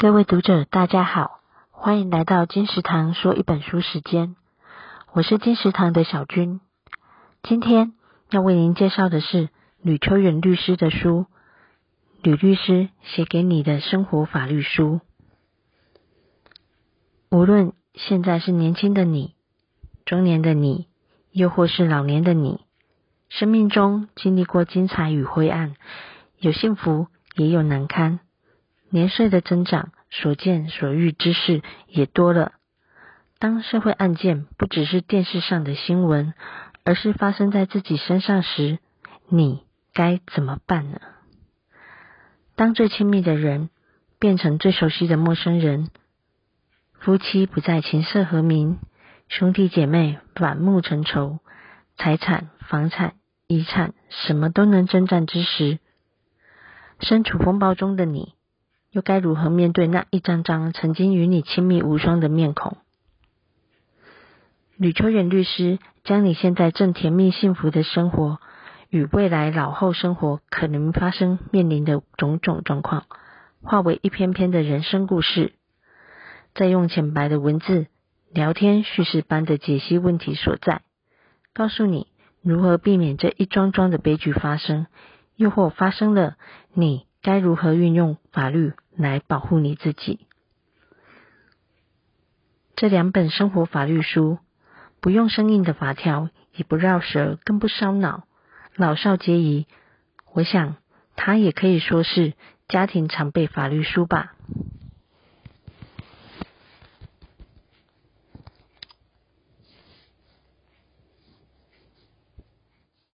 各位读者，大家好，欢迎来到金石堂说一本书时间。我是金石堂的小君，今天要为您介绍的是吕秋远律师的书《吕律师写给你的生活法律书》。无论现在是年轻的你、中年的你，又或是老年的你，生命中经历过精彩与灰暗，有幸福，也有难堪。年岁的增长，所见所遇之事也多了。当社会案件不只是电视上的新闻，而是发生在自己身上时，你该怎么办呢？当最亲密的人变成最熟悉的陌生人，夫妻不再琴瑟和鸣，兄弟姐妹反目成仇，财产、房产、遗产什么都能征战之时，身处风暴中的你，又该如何面对那一张张曾经与你亲密无双的面孔？吕秋远律师将你现在正甜蜜幸福的生活，与未来老后生活可能发生面临的种种状况，化为一篇篇的人生故事，再用浅白的文字、聊天叙事般的解析问题所在，告诉你如何避免这一桩桩的悲剧发生，又或发生了，你该如何运用法律来保护你自己？这两本生活法律书，不用生硬的法条，也不绕舌，更不烧脑，老少皆宜。我想，它也可以说是家庭常备法律书吧。